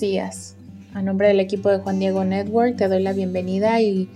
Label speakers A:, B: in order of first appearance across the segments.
A: Días. A nombre del equipo de Juan Diego Network te doy la bienvenida y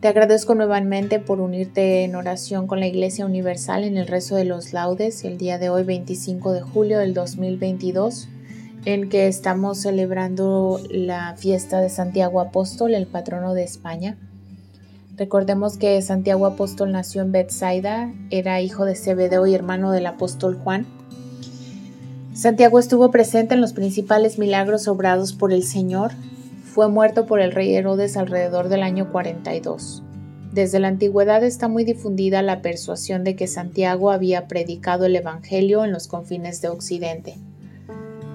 A: te agradezco nuevamente por unirte en oración con la Iglesia Universal en el rezo de los laudes el día de hoy 25 de julio del 2022 en que estamos celebrando la fiesta de Santiago Apóstol, el patrono de España. Recordemos que Santiago Apóstol nació en Bethsaida, era hijo de Zebedeo y hermano del apóstol Juan. Santiago estuvo presente en los principales milagros obrados por el Señor. Fue muerto por el rey Herodes alrededor del año 42. Desde la antigüedad está muy difundida la persuasión de que Santiago había predicado el Evangelio en los confines de Occidente.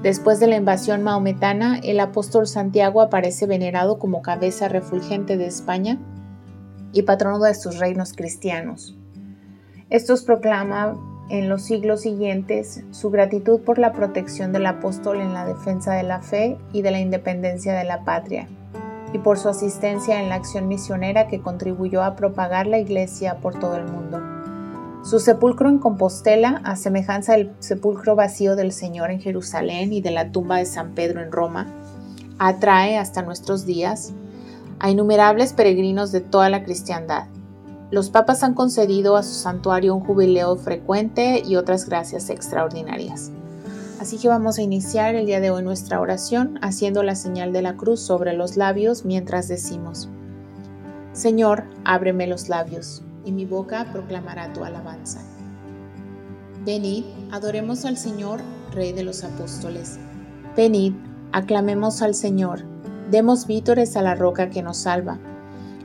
A: Después de la invasión maometana, el apóstol Santiago aparece venerado como cabeza refulgente de España y patrono de sus reinos cristianos. Estos proclama en los siglos siguientes su gratitud por la protección del apóstol en la defensa de la fe y de la independencia de la patria, y por su asistencia en la acción misionera que contribuyó a propagar la Iglesia por todo el mundo. Su sepulcro en Compostela, a semejanza del sepulcro vacío del Señor en Jerusalén y de la tumba de San Pedro en Roma, atrae hasta nuestros días a innumerables peregrinos de toda la cristiandad los papas han concedido a su santuario un jubileo frecuente y otras gracias extraordinarias. Así que vamos a iniciar el día de hoy nuestra oración haciendo la señal de la cruz sobre los labios mientras decimos, Señor, ábreme los labios, y mi boca proclamará tu alabanza. Venid, adoremos al Señor, Rey de los apóstoles. Venid, aclamemos al Señor, demos vítores a la roca que nos salva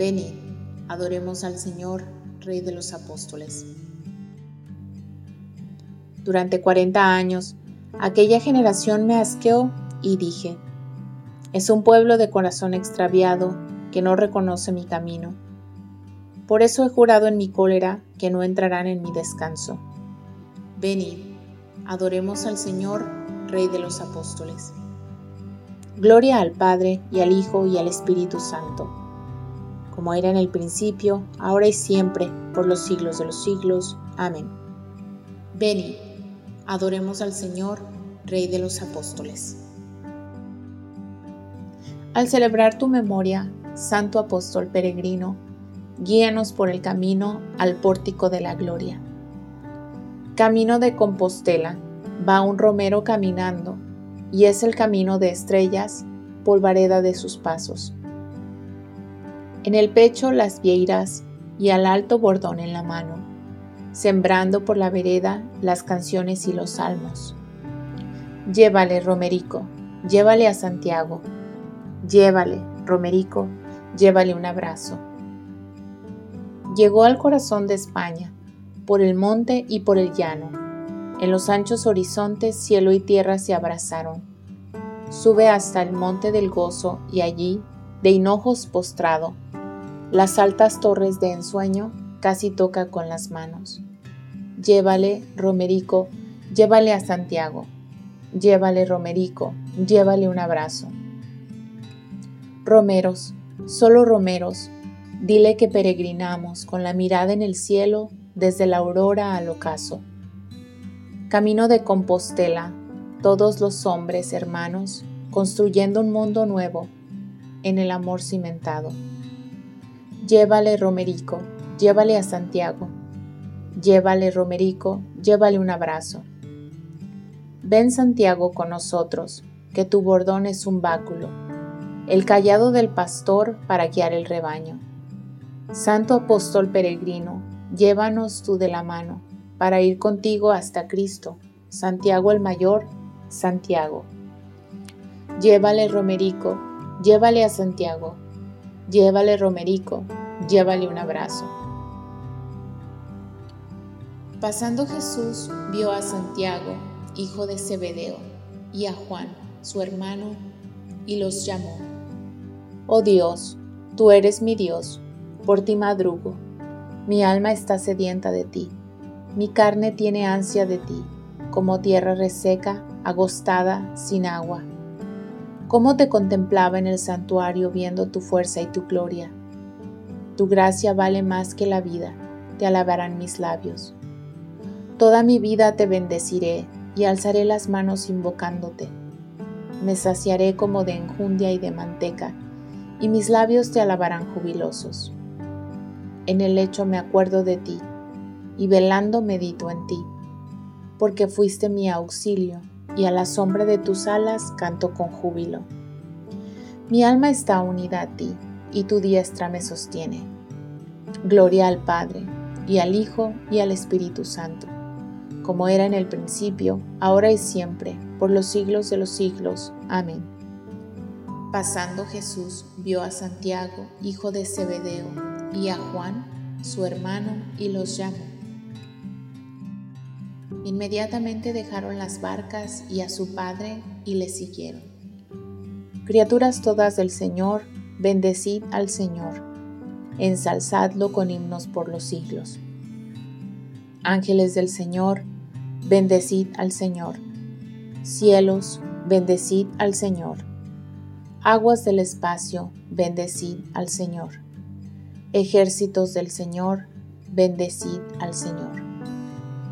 A: Venid, adoremos al Señor, Rey de los Apóstoles. Durante cuarenta años, aquella generación me asqueó y dije, es un pueblo de corazón extraviado que no reconoce mi camino. Por eso he jurado en mi cólera que no entrarán en mi descanso. Venid, adoremos al Señor, Rey de los Apóstoles. Gloria al Padre y al Hijo y al Espíritu Santo como era en el principio, ahora y siempre, por los siglos de los siglos. Amén. Venid, adoremos al Señor, Rey de los Apóstoles. Al celebrar tu memoria, Santo Apóstol Peregrino, guíanos por el camino al pórtico de la gloria. Camino de Compostela, va un romero caminando, y es el camino de estrellas, polvareda de sus pasos. En el pecho las vieiras y al alto bordón en la mano, sembrando por la vereda las canciones y los salmos. Llévale, Romerico, llévale a Santiago, llévale, Romerico, llévale un abrazo. Llegó al corazón de España, por el monte y por el llano. En los anchos horizontes cielo y tierra se abrazaron. Sube hasta el monte del gozo y allí, de hinojos postrado, las altas torres de ensueño casi toca con las manos. Llévale, Romerico, llévale a Santiago. Llévale, Romerico, llévale un abrazo. Romeros, solo romeros, Dile que peregrinamos con la mirada en el cielo desde la aurora al ocaso. Camino de Compostela, todos los hombres hermanos, construyendo un mundo nuevo en el amor cimentado. Llévale Romerico, llévale a Santiago. Llévale Romerico, llévale un abrazo. Ven Santiago con nosotros, que tu bordón es un báculo, el callado del pastor para guiar el rebaño. Santo apóstol peregrino, llévanos tú de la mano para ir contigo hasta Cristo, Santiago el Mayor, Santiago. Llévale Romerico, llévale a Santiago, llévale Romerico, llévale un abrazo. Pasando Jesús vio a Santiago, hijo de Zebedeo, y a Juan, su hermano, y los llamó. Oh Dios, tú eres mi Dios por ti madrugo, mi alma está sedienta de ti, mi carne tiene ansia de ti, como tierra reseca, agostada, sin agua. Cómo te contemplaba en el santuario viendo tu fuerza y tu gloria. Tu gracia vale más que la vida, te alabarán mis labios. Toda mi vida te bendeciré y alzaré las manos invocándote. Me saciaré como de enjundia y de manteca, y mis labios te alabarán jubilosos en el lecho me acuerdo de ti, y velando medito en ti, porque fuiste mi auxilio, y a la sombra de tus alas canto con júbilo. Mi alma está unida a ti, y tu diestra me sostiene. Gloria al Padre, y al Hijo, y al Espíritu Santo, como era en el principio, ahora y siempre, por los siglos de los siglos. Amén. Pasando Jesús vio a Santiago, hijo de Zebedeo, y a Juan, su hermano, y los llamó. Inmediatamente dejaron las barcas y a su padre y le siguieron. Criaturas todas del Señor, bendecid al Señor, ensalzadlo con himnos por los siglos. Ángeles del Señor, bendecid al Señor. Cielos, bendecid al Señor. Aguas del espacio, bendecid al Señor. Ejércitos del Señor, bendecid al Señor.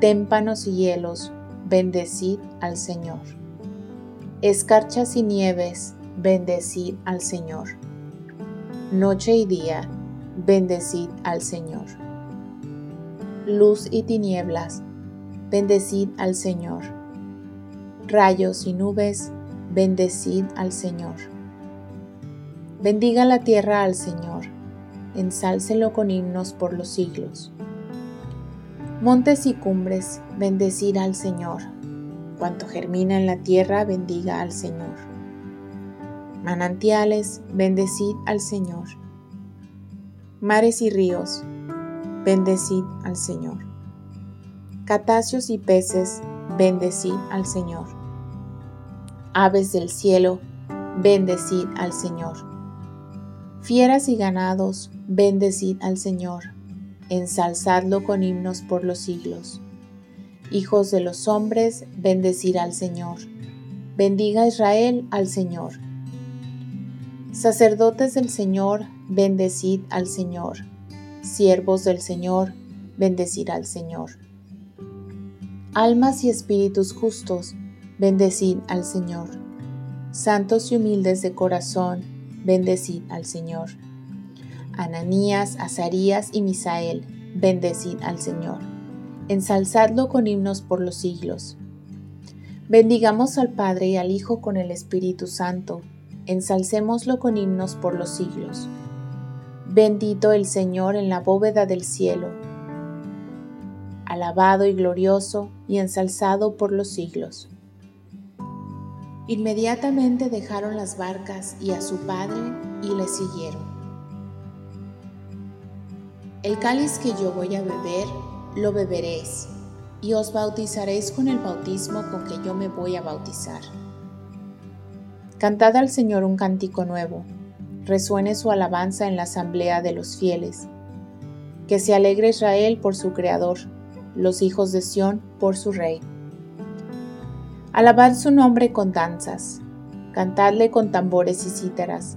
A: Témpanos y hielos, bendecid al Señor. Escarchas y nieves, bendecid al Señor. Noche y día, bendecid al Señor. Luz y tinieblas, bendecid al Señor. Rayos y nubes, bendecid al Señor. Bendiga la tierra al Señor ensálcelo con himnos por los siglos. Montes y cumbres, bendecir al Señor. Cuanto germina en la tierra, bendiga al Señor. Manantiales, bendecid al Señor. Mares y ríos, bendecid al Señor. Catacios y peces, bendecid al Señor. Aves del cielo, bendecid al Señor Fieras y ganados, bendecid al Señor, ensalzadlo con himnos por los siglos. Hijos de los hombres, bendecid al Señor. Bendiga Israel al Señor. Sacerdotes del Señor, bendecid al Señor. Siervos del Señor, bendecid al Señor. Almas y espíritus justos, bendecid al Señor. Santos y humildes de corazón, bendecid al Señor. Ananías, Azarías y Misael, bendecid al Señor. Ensalzadlo con himnos por los siglos. Bendigamos al Padre y al Hijo con el Espíritu Santo. Ensalcémoslo con himnos por los siglos. Bendito el Señor en la bóveda del cielo alabado y glorioso y ensalzado por los siglos. Inmediatamente dejaron las barcas y a su padre y le siguieron. El cáliz que yo voy a beber, lo beberéis, y os bautizaréis con el bautismo con que yo me voy a bautizar. Cantad al Señor un cántico nuevo, resuene su alabanza en la asamblea de los fieles. Que se alegre Israel por su Creador los hijos de Sión por su rey. Alabad su nombre con danzas, cantadle con tambores y cítaras,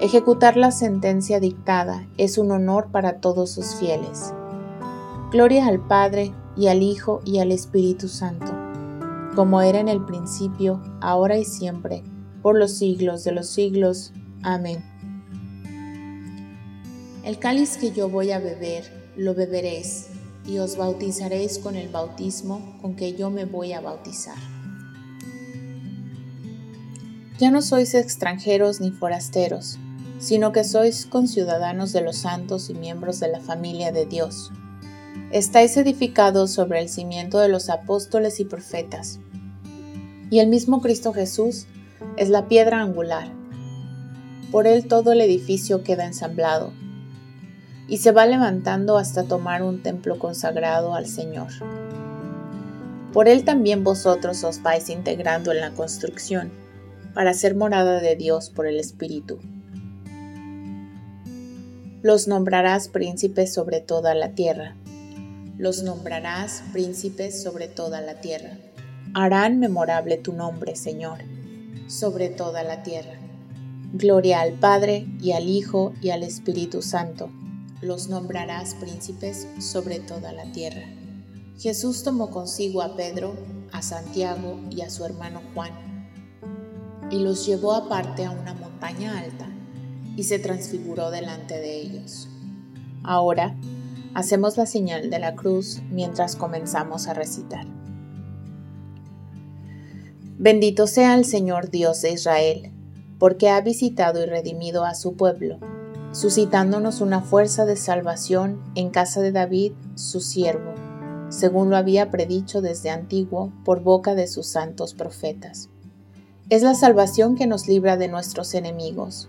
A: Ejecutar la sentencia dictada es un honor para todos sus fieles. Gloria al Padre y al Hijo y al Espíritu Santo, como era en el principio, ahora y siempre, por los siglos de los siglos. Amén. El cáliz que yo voy a beber, lo beberéis y os bautizaréis con el bautismo con que yo me voy a bautizar. Ya no sois extranjeros ni forasteros, sino que sois conciudadanos de los santos y miembros de la familia de Dios. Estáis edificados sobre el cimiento de los apóstoles y profetas. Y el mismo Cristo Jesús es la piedra angular. Por él todo el edificio queda ensamblado y se va levantando hasta tomar un templo consagrado al Señor. Por él también vosotros os vais integrando en la construcción, para ser morada de Dios por el Espíritu. Los nombrarás príncipes sobre toda la tierra. Los nombrarás príncipes sobre toda la tierra. Harán memorable tu nombre, Señor, sobre toda la tierra. Gloria al Padre y al Hijo y al Espíritu Santo los nombrarás príncipes sobre toda la tierra. Jesús tomó consigo a Pedro, a Santiago y a su hermano Juan, y los llevó aparte a una montaña alta, y se transfiguró delante de ellos. Ahora, hacemos la señal de la cruz mientras comenzamos a recitar. Bendito sea el Señor Dios de Israel, porque ha visitado y redimido a su pueblo suscitándonos una fuerza de salvación en casa de David, su siervo, según lo había predicho desde antiguo por boca de sus santos profetas. Es la salvación que nos libra de nuestros enemigos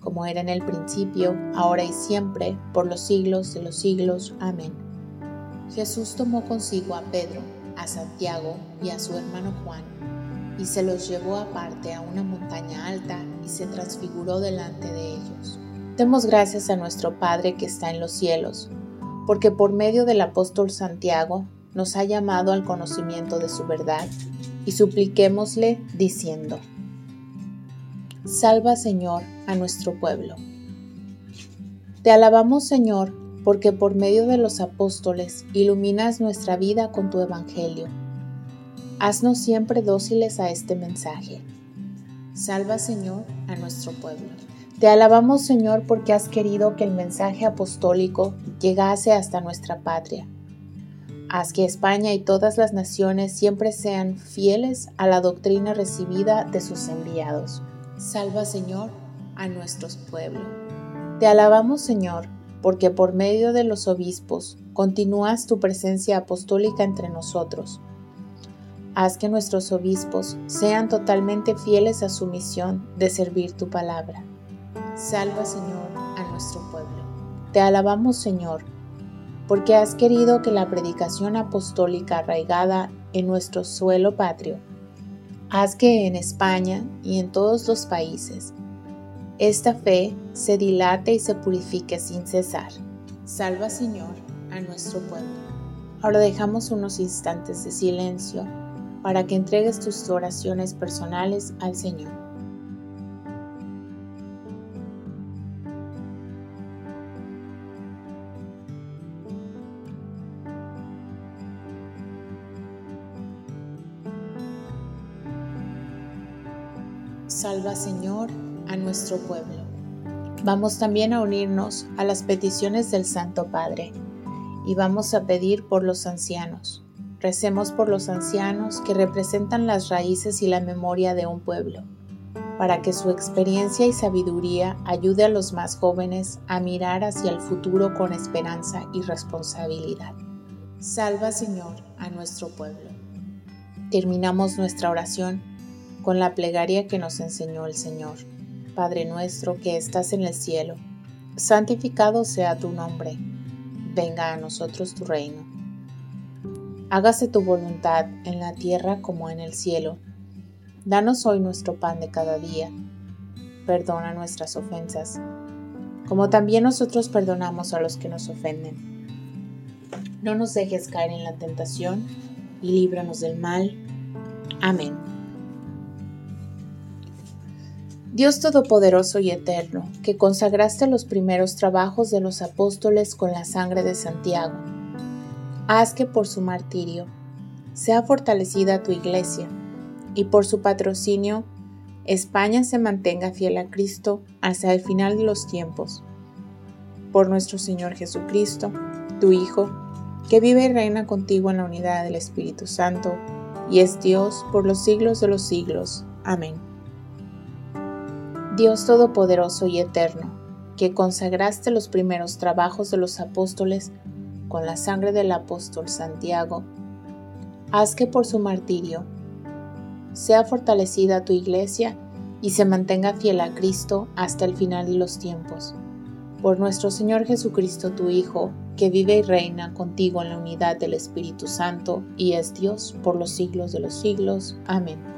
A: como era en el principio, ahora y siempre, por los siglos de los siglos. Amén. Jesús tomó consigo a Pedro, a Santiago y a su hermano Juan, y se los llevó aparte a una montaña alta y se transfiguró delante de ellos. Demos gracias a nuestro Padre que está en los cielos, porque por medio del apóstol Santiago nos ha llamado al conocimiento de su verdad, y supliquémosle diciendo, Salva Señor a nuestro pueblo. Te alabamos Señor, porque por medio de los apóstoles iluminas nuestra vida con tu Evangelio. Haznos siempre dóciles a este mensaje. Salva, Señor, a nuestro pueblo. Te alabamos, Señor, porque has querido que el mensaje apostólico llegase hasta nuestra patria. Haz que España y todas las naciones siempre sean fieles a la doctrina recibida de sus enviados. Salva, Señor, a nuestros pueblos. Te alabamos, Señor, porque por medio de los obispos continúas tu presencia apostólica entre nosotros. Haz que nuestros obispos sean totalmente fieles a su misión de servir tu palabra. Salva, Señor, a nuestro pueblo. Te alabamos, Señor, porque has querido que la predicación apostólica arraigada en nuestro suelo patrio, haz que en España y en todos los países esta fe se dilate y se purifique sin cesar. Salva, Señor, a nuestro pueblo. Ahora dejamos unos instantes de silencio para que entregues tus oraciones personales al Señor. Salva, Señor, a nuestro pueblo. Vamos también a unirnos a las peticiones del Santo Padre y vamos a pedir por los ancianos. Recemos por los ancianos que representan las raíces y la memoria de un pueblo, para que su experiencia y sabiduría ayude a los más jóvenes a mirar hacia el futuro con esperanza y responsabilidad. Salva, Señor, a nuestro pueblo. Terminamos nuestra oración con la plegaria que nos enseñó el Señor. Padre nuestro que estás en el cielo, santificado sea tu nombre, venga a nosotros tu reino. Hágase tu voluntad en la tierra como en el cielo. Danos hoy nuestro pan de cada día. Perdona nuestras ofensas, como también nosotros perdonamos a los que nos ofenden. No nos dejes caer en la tentación y líbranos del mal. Amén. Dios Todopoderoso y Eterno, que consagraste los primeros trabajos de los apóstoles con la sangre de Santiago, haz que por su martirio sea fortalecida tu iglesia y por su patrocinio España se mantenga fiel a Cristo hasta el final de los tiempos. Por nuestro Señor Jesucristo, tu Hijo, que vive y reina contigo en la unidad del Espíritu Santo, y es Dios por los siglos de los siglos. Amén. Dios Todopoderoso y Eterno, que consagraste los primeros trabajos de los apóstoles con la sangre del apóstol Santiago, haz que por su martirio sea fortalecida tu iglesia y se mantenga fiel a Cristo hasta el final de los tiempos. Por nuestro Señor Jesucristo, tu Hijo, que vive y reina contigo en la unidad del Espíritu Santo y es Dios por los siglos de los siglos. Amén.